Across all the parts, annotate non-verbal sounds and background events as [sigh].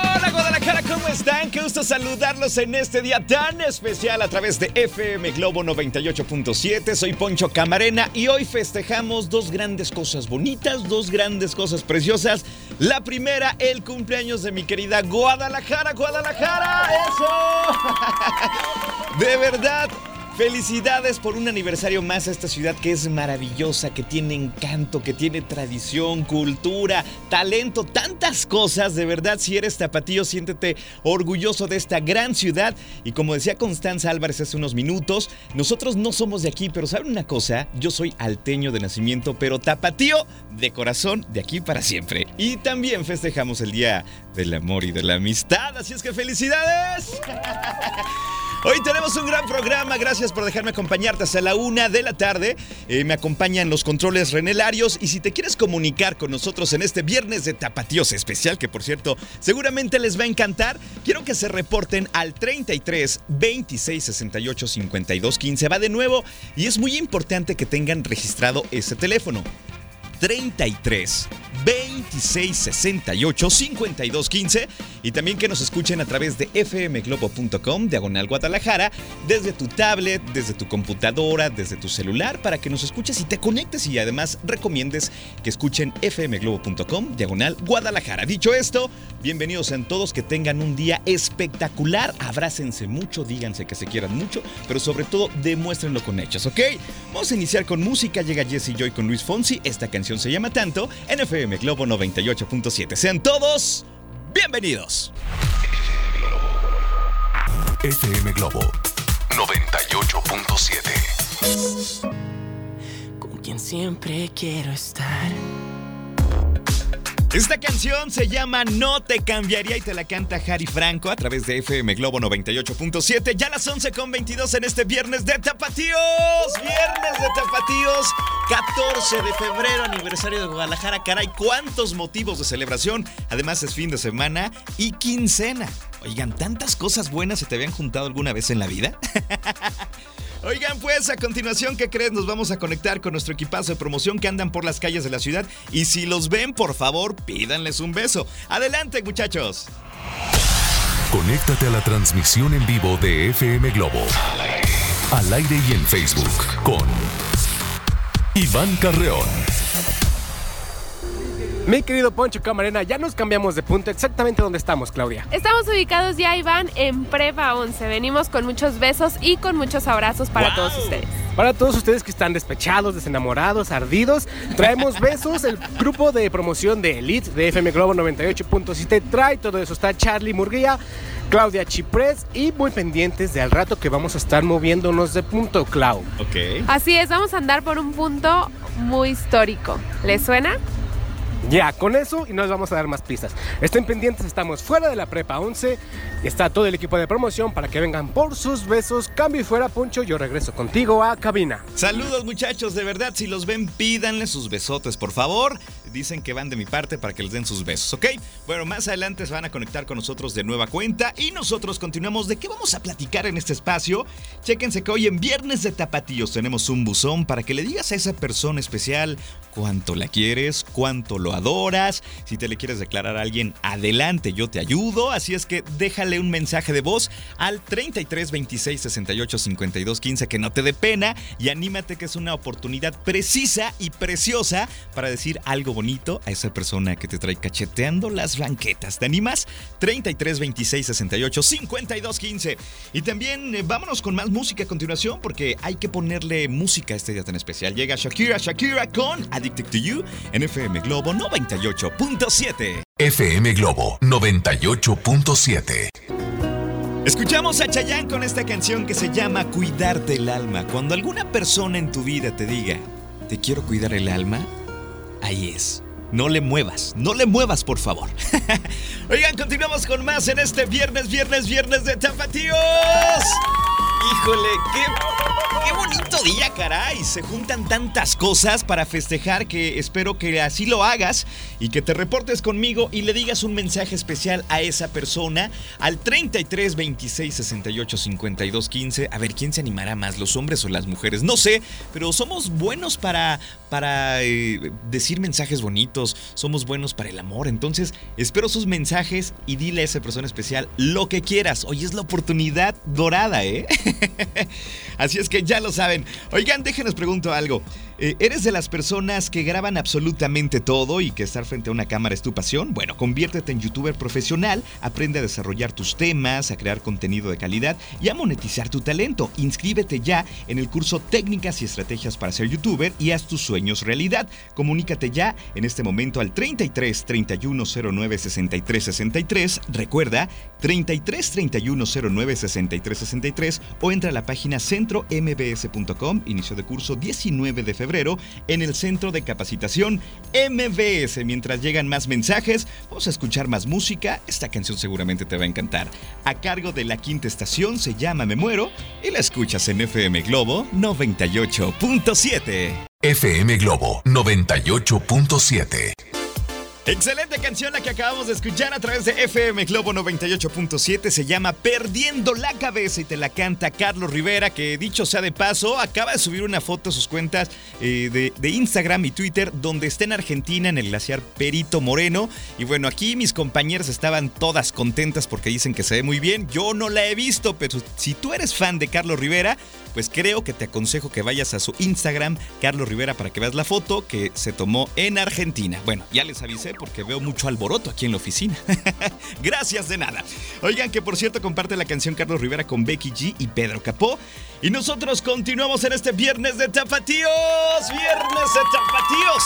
hola Guadalajara, ¿cómo están? Qué gusto saludarlos en este día tan especial a través de FM Globo 98.7. Soy Poncho Camarena y hoy festejamos dos grandes cosas bonitas, dos grandes cosas preciosas. La primera, el cumpleaños de mi querida Guadalajara, Guadalajara, eso. [laughs] De verdad, Felicidades por un aniversario más a esta ciudad que es maravillosa, que tiene encanto, que tiene tradición, cultura, talento, tantas cosas. De verdad, si eres tapatío, siéntete orgulloso de esta gran ciudad. Y como decía Constanza Álvarez hace unos minutos, nosotros no somos de aquí, pero ¿saben una cosa? Yo soy alteño de nacimiento, pero tapatío de corazón, de aquí para siempre. Y también festejamos el Día del Amor y de la Amistad, así es que felicidades. [laughs] Hoy tenemos un gran programa, gracias por dejarme acompañarte hasta la una de la tarde. Eh, me acompañan los controles renelarios y si te quieres comunicar con nosotros en este viernes de Tapatíos especial, que por cierto seguramente les va a encantar, quiero que se reporten al 33 26 68 52 15. Va de nuevo y es muy importante que tengan registrado ese teléfono. 33 26 68 52 15 y también que nos escuchen a través de fmglobo.com diagonal Guadalajara desde tu tablet, desde tu computadora, desde tu celular para que nos escuches y te conectes y además recomiendes que escuchen fmglobo.com diagonal Guadalajara. Dicho esto, bienvenidos sean todos que tengan un día espectacular, abrácense mucho, díganse que se quieran mucho, pero sobre todo demuéstrenlo con hechos, ¿ok? Vamos a iniciar con música, llega Jesse Joy con Luis Fonsi, esta canción se llama Tanto en FM Globo 98.7. Sean todos bienvenidos. FM Globo 98.7. con quien siempre quiero estar. Esta canción se llama No te cambiaría y te la canta Harry Franco a través de FM Globo 98.7. Ya las 11 con 22 en este viernes de Tapatíos. Viernes de Tapatíos. 14 de febrero, aniversario de Guadalajara. Caray, cuántos motivos de celebración. Además es fin de semana y quincena. Oigan, tantas cosas buenas se te habían juntado alguna vez en la vida. [laughs] Oigan, pues a continuación, ¿qué crees? Nos vamos a conectar con nuestro equipazo de promoción que andan por las calles de la ciudad. Y si los ven, por favor, pídanles un beso. Adelante, muchachos. Conéctate a la transmisión en vivo de FM Globo. Al aire y en Facebook con Iván Carreón. Mi querido Poncho Camarena, ya nos cambiamos de punto exactamente donde estamos, Claudia. Estamos ubicados ya, Iván, en Prepa 11. Venimos con muchos besos y con muchos abrazos para todos ustedes. Para todos ustedes que están despechados, desenamorados, ardidos, traemos [laughs] besos. El grupo de promoción de Elite de FM Globo 98.7 trae todo eso. Está Charlie Murguía, Claudia Chiprés y muy pendientes de al rato que vamos a estar moviéndonos de punto, Clau. Ok. Así es, vamos a andar por un punto muy histórico. ¿Les suena? Ya, con eso y nos vamos a dar más pistas. Estén pendientes, estamos fuera de la prepa 11. y Está todo el equipo de promoción para que vengan por sus besos. Cambio y fuera, Poncho, yo regreso contigo a cabina. Saludos muchachos, de verdad, si los ven, pídanle sus besotes, por favor. Dicen que van de mi parte para que les den sus besos, ¿ok? Bueno, más adelante se van a conectar con nosotros de nueva cuenta y nosotros continuamos. ¿De qué vamos a platicar en este espacio? Chéquense que hoy en Viernes de Tapatíos tenemos un buzón para que le digas a esa persona especial cuánto la quieres, cuánto lo adoras. Si te le quieres declarar a alguien, adelante, yo te ayudo. Así es que déjale un mensaje de voz al 33 26 68 52 15 que no te dé pena y anímate que es una oportunidad precisa y preciosa para decir algo bonito a esa persona que te trae cacheteando las ranquetas. ¿Te animas? 33 26 68 52 15. Y también eh, vámonos con más música a continuación porque hay que ponerle música a este día tan especial. Llega Shakira Shakira con Addicted to You en FM Globo 98.7. FM Globo 98.7. Escuchamos a Chayanne con esta canción que se llama Cuidarte el alma. Cuando alguna persona en tu vida te diga, te quiero cuidar el alma, ahí es. No le muevas, no le muevas, por favor. [laughs] Oigan, continuamos con más en este viernes, viernes, viernes de Tapatíos. Híjole, qué, bonito día, caray. Se juntan tantas cosas para festejar que espero que así lo hagas y que te reportes conmigo y le digas un mensaje especial a esa persona al 33 26 68 52 15. A ver, ¿quién se animará más, los hombres o las mujeres? No sé, pero somos buenos para, para eh, decir mensajes bonitos, somos buenos para el amor. Entonces, espero sus mensajes y dile a esa persona especial lo que quieras. Hoy es la oportunidad dorada, ¿eh? [laughs] Así es que ya lo saben. Oigan, déjenos pregunto algo. Eh, ¿Eres de las personas que graban absolutamente todo y que estar frente a una cámara es tu pasión? Bueno, conviértete en youtuber profesional, aprende a desarrollar tus temas, a crear contenido de calidad y a monetizar tu talento. Inscríbete ya en el curso Técnicas y Estrategias para ser youtuber y haz tus sueños realidad. Comunícate ya en este momento al 33 31 09 63 63. Recuerda, 33 31 09 63 63 o entra a la página centrombs.com, inicio de curso 19 de febrero en el Centro de Capacitación MBS. Mientras llegan más mensajes, vamos a escuchar más música. Esta canción seguramente te va a encantar. A cargo de la quinta estación se llama Me Muero y la escuchas en FM Globo 98.7. FM Globo 98.7. Excelente canción la que acabamos de escuchar a través de FM Globo 98.7. Se llama Perdiendo la cabeza y te la canta Carlos Rivera, que dicho sea de paso, acaba de subir una foto a sus cuentas eh, de, de Instagram y Twitter donde está en Argentina en el glaciar Perito Moreno. Y bueno, aquí mis compañeras estaban todas contentas porque dicen que se ve muy bien. Yo no la he visto, pero si tú eres fan de Carlos Rivera, pues creo que te aconsejo que vayas a su Instagram, Carlos Rivera, para que veas la foto que se tomó en Argentina. Bueno, ya les avisé porque veo mucho alboroto aquí en la oficina. [laughs] Gracias de nada. Oigan, que por cierto comparte la canción Carlos Rivera con Becky G y Pedro Capó. Y nosotros continuamos en este viernes de tapatíos. Viernes de tapatíos.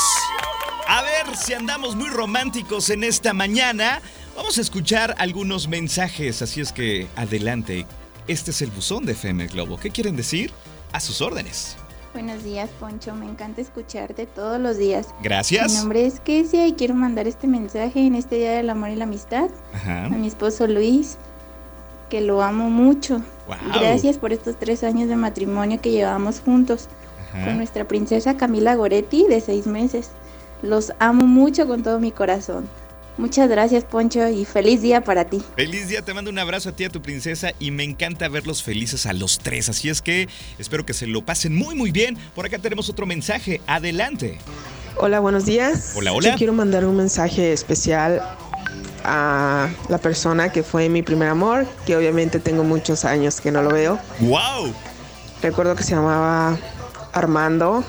A ver si andamos muy románticos en esta mañana. Vamos a escuchar algunos mensajes, así es que adelante. Este es el buzón de FM Globo. ¿Qué quieren decir? A sus órdenes. Buenos días, Poncho. Me encanta escucharte todos los días. Gracias. Mi nombre es Kesia y quiero mandar este mensaje en este Día del Amor y la Amistad Ajá. a mi esposo Luis, que lo amo mucho. Wow. Gracias por estos tres años de matrimonio que llevamos juntos Ajá. con nuestra princesa Camila Goretti de seis meses. Los amo mucho con todo mi corazón. Muchas gracias, Poncho, y feliz día para ti. Feliz día, te mando un abrazo a ti, a tu princesa, y me encanta verlos felices a los tres. Así es que espero que se lo pasen muy, muy bien. Por acá tenemos otro mensaje. Adelante. Hola, buenos días. Hola, hola. Yo quiero mandar un mensaje especial a la persona que fue mi primer amor, que obviamente tengo muchos años que no lo veo. ¡Wow! Recuerdo que se llamaba Armando,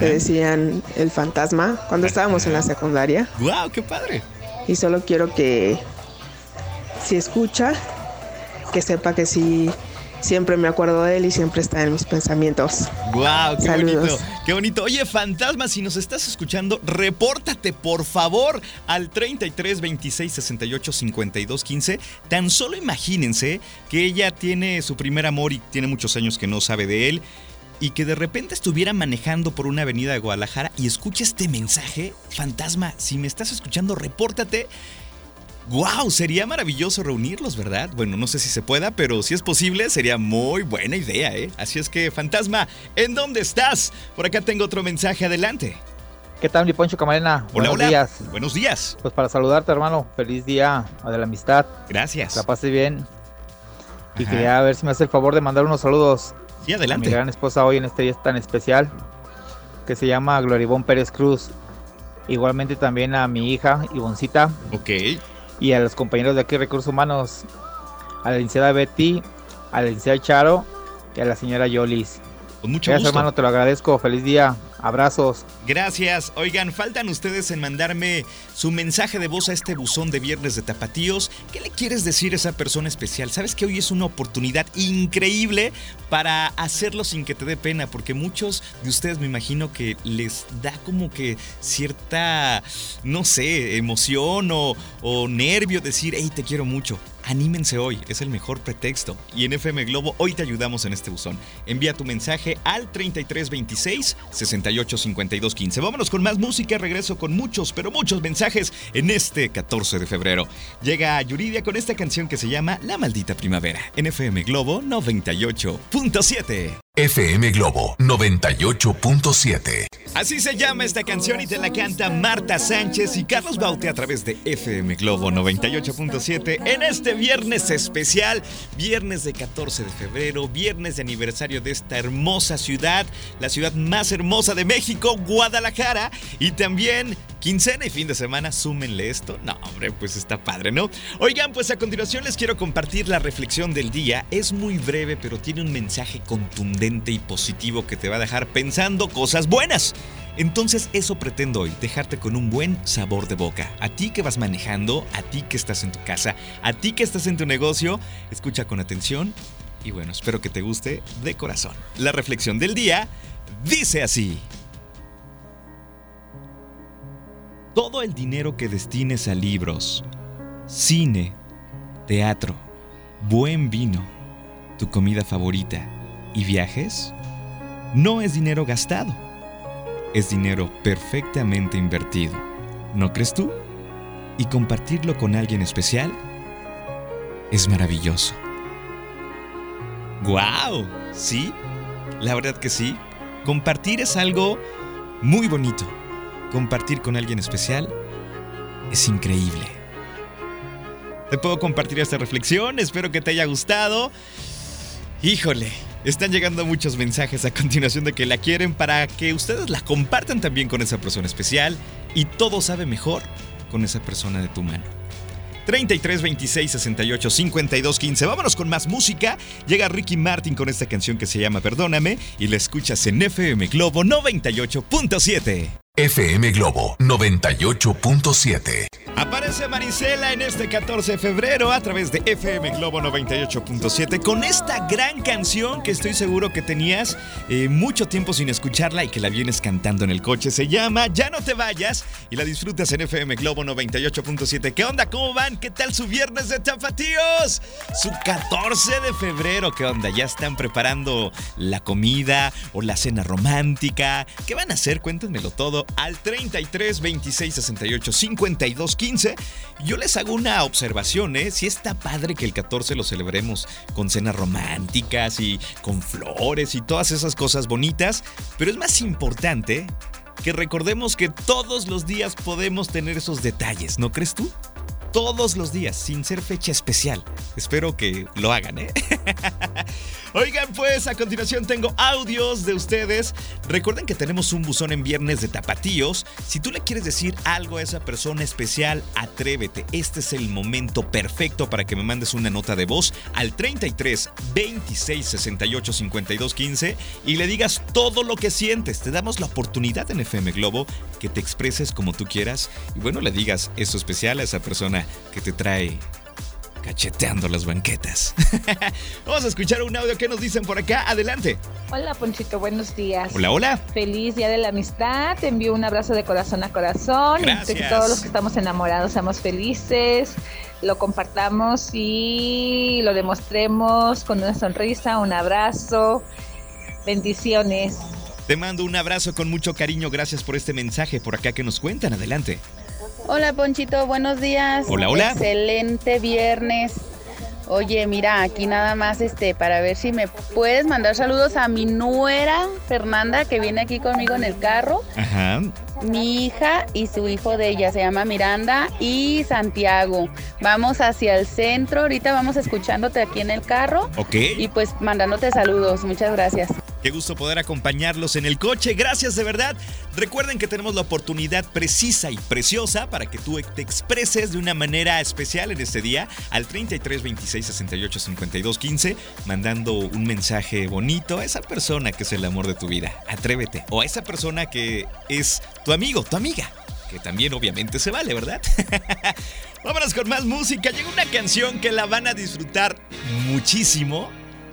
le decían el fantasma, cuando estábamos en la secundaria. ¡Wow! ¡Qué padre! Y solo quiero que, si escucha, que sepa que sí, siempre me acuerdo de él y siempre está en mis pensamientos. ¡Wow! ¡Qué Saludos. bonito! ¡Qué bonito! Oye, fantasma, si nos estás escuchando, repórtate por favor al 33 26 68 52 15. Tan solo imagínense que ella tiene su primer amor y tiene muchos años que no sabe de él. Y que de repente estuviera manejando por una avenida de Guadalajara y escuche este mensaje, fantasma, si me estás escuchando, repórtate. ¡Wow! Sería maravilloso reunirlos, ¿verdad? Bueno, no sé si se pueda, pero si es posible, sería muy buena idea, ¿eh? Así es que, fantasma, ¿en dónde estás? Por acá tengo otro mensaje, adelante. ¿Qué tal, mi Poncho Camarena? Hola, Buenos hola. días. Buenos días. Pues para saludarte, hermano. Feliz día de la amistad. Gracias. La pase bien. Y quería ver si me hace el favor de mandar unos saludos Sí, a mi adelante. gran esposa hoy en este día tan especial, que se llama Gloribón Pérez Cruz. Igualmente también a mi hija, Ivoncita, Ok. y a los compañeros de aquí, Recursos Humanos, a la licenciada Betty, a la licenciada Charo y a la señora Yolis. Con mucho Gracias, gusto. hermano, te lo agradezco. Feliz día Abrazos. Gracias. Oigan, faltan ustedes en mandarme su mensaje de voz a este buzón de viernes de tapatíos. ¿Qué le quieres decir a esa persona especial? Sabes que hoy es una oportunidad increíble para hacerlo sin que te dé pena, porque muchos de ustedes me imagino que les da como que cierta, no sé, emoción o, nervio decir, hey, te quiero mucho. Anímense hoy, es el mejor pretexto. Y en FM Globo hoy te ayudamos en este buzón. Envía tu mensaje al 3326 685215. Vámonos con más música, regreso con muchos, pero muchos mensajes en este 14 de febrero. Llega Yuridia con esta canción que se llama La maldita primavera en FM Globo 98.7. FM Globo 98.7. Así se llama esta canción y te la canta Marta Sánchez y Carlos Baute a través de FM Globo 98.7 en este viernes especial, viernes de 14 de febrero, viernes de aniversario de esta hermosa ciudad, la ciudad más hermosa de México, Guadalajara, y también quincena y fin de semana, súmenle esto. No, hombre, pues está padre, ¿no? Oigan, pues a continuación les quiero compartir la reflexión del día. Es muy breve, pero tiene un mensaje contundente y positivo que te va a dejar pensando cosas buenas. Entonces eso pretendo hoy, dejarte con un buen sabor de boca. A ti que vas manejando, a ti que estás en tu casa, a ti que estás en tu negocio, escucha con atención y bueno, espero que te guste de corazón. La reflexión del día dice así. Todo el dinero que destines a libros, cine, teatro, buen vino, tu comida favorita, y viajes no es dinero gastado, es dinero perfectamente invertido. ¿No crees tú? Y compartirlo con alguien especial es maravilloso. ¡Guau! ¿Sí? La verdad que sí. Compartir es algo muy bonito. Compartir con alguien especial es increíble. Te puedo compartir esta reflexión, espero que te haya gustado. Híjole, están llegando muchos mensajes a continuación de que la quieren para que ustedes la compartan también con esa persona especial y todo sabe mejor con esa persona de tu mano. 33 26 68 52 15. Vámonos con más música. Llega Ricky Martin con esta canción que se llama Perdóname y la escuchas en FM Globo 98.7. FM Globo 98.7. Aparece Marisela en este 14 de febrero a través de FM Globo 98.7 con esta gran canción que estoy seguro que tenías eh, mucho tiempo sin escucharla y que la vienes cantando en el coche. Se llama Ya no te vayas y la disfrutas en FM Globo 98.7. ¿Qué onda? ¿Cómo van? ¿Qué tal su viernes de tapatíos? Su 14 de febrero. ¿Qué onda? ¿Ya están preparando la comida o la cena romántica? ¿Qué van a hacer? Cuéntenmelo todo al 33 26 68 52 15. Yo les hago una observación, ¿eh? Si está padre que el 14 lo celebremos con cenas románticas y con flores y todas esas cosas bonitas, pero es más importante que recordemos que todos los días podemos tener esos detalles, ¿no crees tú? Todos los días, sin ser fecha especial. Espero que lo hagan, ¿eh? [laughs] Oigan, pues a continuación tengo audios de ustedes. Recuerden que tenemos un buzón en viernes de tapatíos. Si tú le quieres decir algo a esa persona especial, atrévete. Este es el momento perfecto para que me mandes una nota de voz al 33 26 68 52 15 y le digas todo lo que sientes. Te damos la oportunidad en FM Globo que te expreses como tú quieras y bueno, le digas eso especial a esa persona que te trae cacheteando las banquetas. [laughs] Vamos a escuchar un audio que nos dicen por acá. Adelante. Hola Ponchito, buenos días. Hola, hola. Feliz Día de la Amistad. Te envío un abrazo de corazón a corazón. Gracias. Que todos los que estamos enamorados seamos felices, lo compartamos y lo demostremos con una sonrisa, un abrazo. Bendiciones. Te mando un abrazo con mucho cariño. Gracias por este mensaje por acá que nos cuentan. Adelante. Hola Ponchito, buenos días. Hola, hola. Excelente viernes. Oye, mira, aquí nada más este para ver si me puedes mandar saludos a mi nuera Fernanda que viene aquí conmigo en el carro. Ajá. Mi hija y su hijo de ella se llama Miranda y Santiago. Vamos hacia el centro, ahorita vamos escuchándote aquí en el carro Ok. y pues mandándote saludos. Muchas gracias. Qué gusto poder acompañarlos en el coche. Gracias de verdad. Recuerden que tenemos la oportunidad precisa y preciosa para que tú te expreses de una manera especial en este día al 33 26 68 52 15, mandando un mensaje bonito a esa persona que es el amor de tu vida. Atrévete. O a esa persona que es tu amigo, tu amiga. Que también obviamente se vale, ¿verdad? [laughs] Vámonos con más música. Llega una canción que la van a disfrutar muchísimo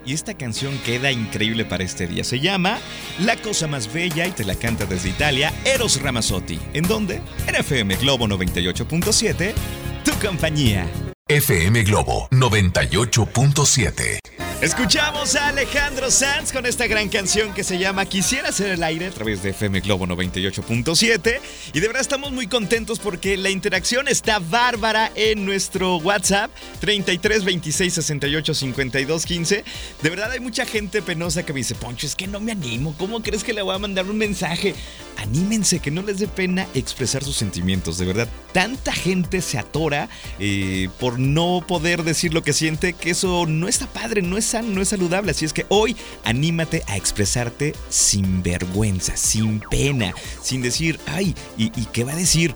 y esta canción queda increíble para este día. Se llama La cosa más bella y te la canta desde Italia Eros Ramazzotti. ¿En dónde? En FM Globo 98.7, tu compañía. FM Globo 98.7. Escuchamos a Alejandro Sanz con esta gran canción que se llama Quisiera ser el aire a través de FM Globo 98.7 y de verdad estamos muy contentos porque la interacción está bárbara en nuestro WhatsApp 33 26 68 52 15. De verdad hay mucha gente penosa que me dice, "Poncho, es que no me animo, ¿cómo crees que le voy a mandar un mensaje?" Anímense, que no les dé pena expresar sus sentimientos, de verdad. Tanta gente se atora eh, por no poder decir lo que siente, que eso no está padre, no es no es saludable. Así es que hoy anímate a expresarte sin vergüenza, sin pena, sin decir, ay, ¿y, y qué va a decir?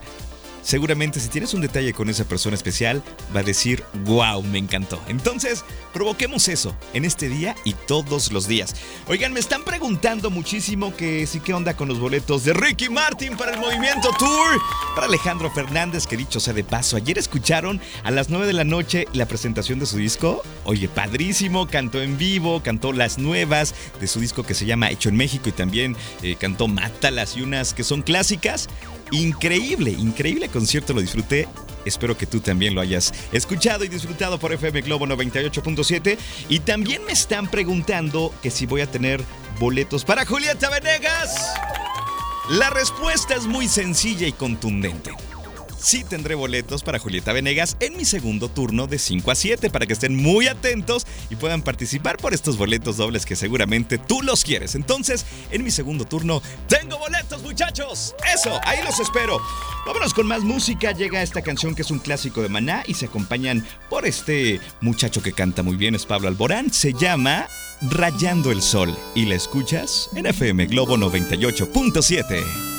Seguramente si tienes un detalle con esa persona especial, va a decir, wow, me encantó. Entonces, provoquemos eso en este día y todos los días. Oigan, me están preguntando muchísimo que sí, qué onda con los boletos de Ricky Martin para el Movimiento Tour. Para Alejandro Fernández, que dicho sea de paso, ayer escucharon a las 9 de la noche la presentación de su disco. Oye, padrísimo, cantó en vivo, cantó las nuevas de su disco que se llama Hecho en México y también eh, cantó Mátalas y unas que son clásicas. Increíble, increíble concierto, lo disfruté. Espero que tú también lo hayas escuchado y disfrutado por FM Globo 98.7. Y también me están preguntando que si voy a tener boletos para Julieta Venegas. La respuesta es muy sencilla y contundente. Sí tendré boletos para Julieta Venegas en mi segundo turno de 5 a 7 para que estén muy atentos y puedan participar por estos boletos dobles que seguramente tú los quieres. Entonces, en mi segundo turno, tengo boletos muchachos. Eso, ahí los espero. Vámonos con más música. Llega esta canción que es un clásico de Maná y se acompañan por este muchacho que canta muy bien, es Pablo Alborán. Se llama Rayando el Sol y la escuchas en FM Globo 98.7.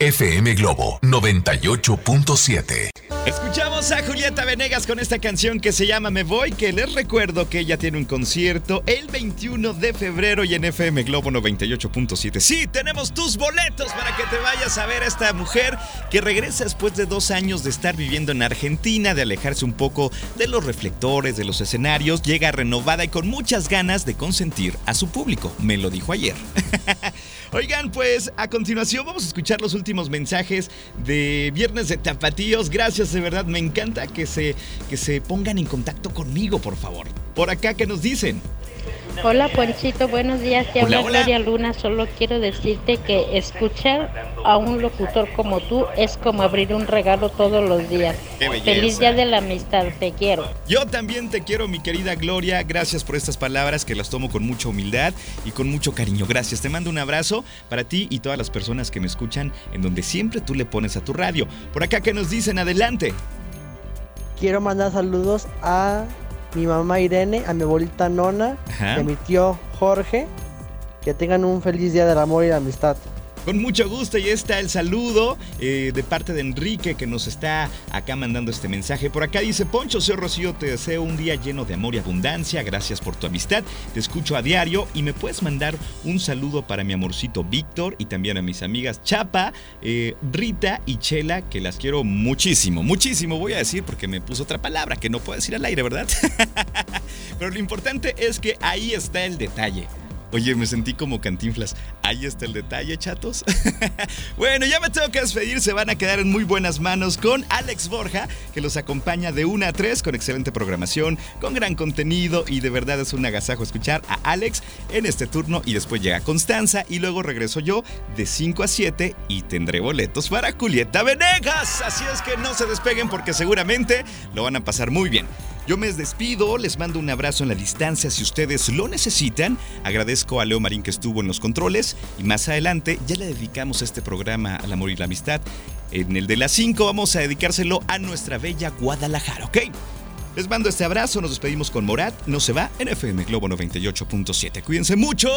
FM Globo 98.7. Escuchamos a Julieta Venegas con esta canción que se llama Me Voy, que les recuerdo que ella tiene un concierto el 21 de febrero y en FM Globo 98.7. Sí, tenemos tus boletos para que te vayas a ver a esta mujer que regresa después de dos años de estar viviendo en Argentina, de alejarse un poco de los reflectores, de los escenarios, llega renovada y con muchas ganas de consentir a su público. Me lo dijo ayer. [laughs] Oigan, pues a continuación vamos a escuchar los últimos mensajes de Viernes de Tapatíos. Gracias, de verdad, me encanta que se, que se pongan en contacto conmigo, por favor. Por acá, ¿qué nos dicen? Hola Ponchito, buenos días. Te Hola, habla. Gloria Luna. Solo quiero decirte que escuchar a un locutor como tú es como abrir un regalo todos los días. Qué. Feliz día de la amistad, te quiero. Yo también te quiero, mi querida Gloria. Gracias por estas palabras que las tomo con mucha humildad y con mucho cariño. Gracias. Te mando un abrazo para ti y todas las personas que me escuchan en donde siempre tú le pones a tu radio. Por acá, ¿qué nos dicen? Adelante. Quiero mandar saludos a mi mamá Irene, a mi abuelita Nona Ajá. y a mi tío Jorge. Que tengan un feliz día del amor y la amistad. Con mucho gusto, y está el saludo eh, de parte de Enrique que nos está acá mandando este mensaje. Por acá dice, Poncho, soy Rocío, te deseo un día lleno de amor y abundancia, gracias por tu amistad, te escucho a diario y me puedes mandar un saludo para mi amorcito Víctor y también a mis amigas Chapa, eh, Rita y Chela, que las quiero muchísimo, muchísimo voy a decir porque me puso otra palabra que no puedo decir al aire, ¿verdad? [laughs] Pero lo importante es que ahí está el detalle. Oye, me sentí como cantinflas. Ahí está el detalle, chatos. [laughs] bueno, ya me tengo que despedir. Se van a quedar en muy buenas manos con Alex Borja, que los acompaña de 1 a 3 con excelente programación, con gran contenido y de verdad es un agasajo escuchar a Alex en este turno. Y después llega Constanza y luego regreso yo de 5 a 7 y tendré boletos para Julieta Venegas. Así es que no se despeguen porque seguramente lo van a pasar muy bien. Yo me despido, les mando un abrazo en la distancia si ustedes lo necesitan. Agradezco a Leo Marín que estuvo en los controles y más adelante ya le dedicamos este programa al amor y la amistad. En el de las 5 vamos a dedicárselo a nuestra bella Guadalajara, ¿ok? Les mando este abrazo, nos despedimos con Morat, no se va en FM Globo 98.7. Cuídense mucho.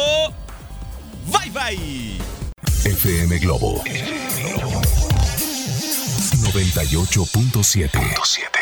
Bye bye. FM Globo 98.7.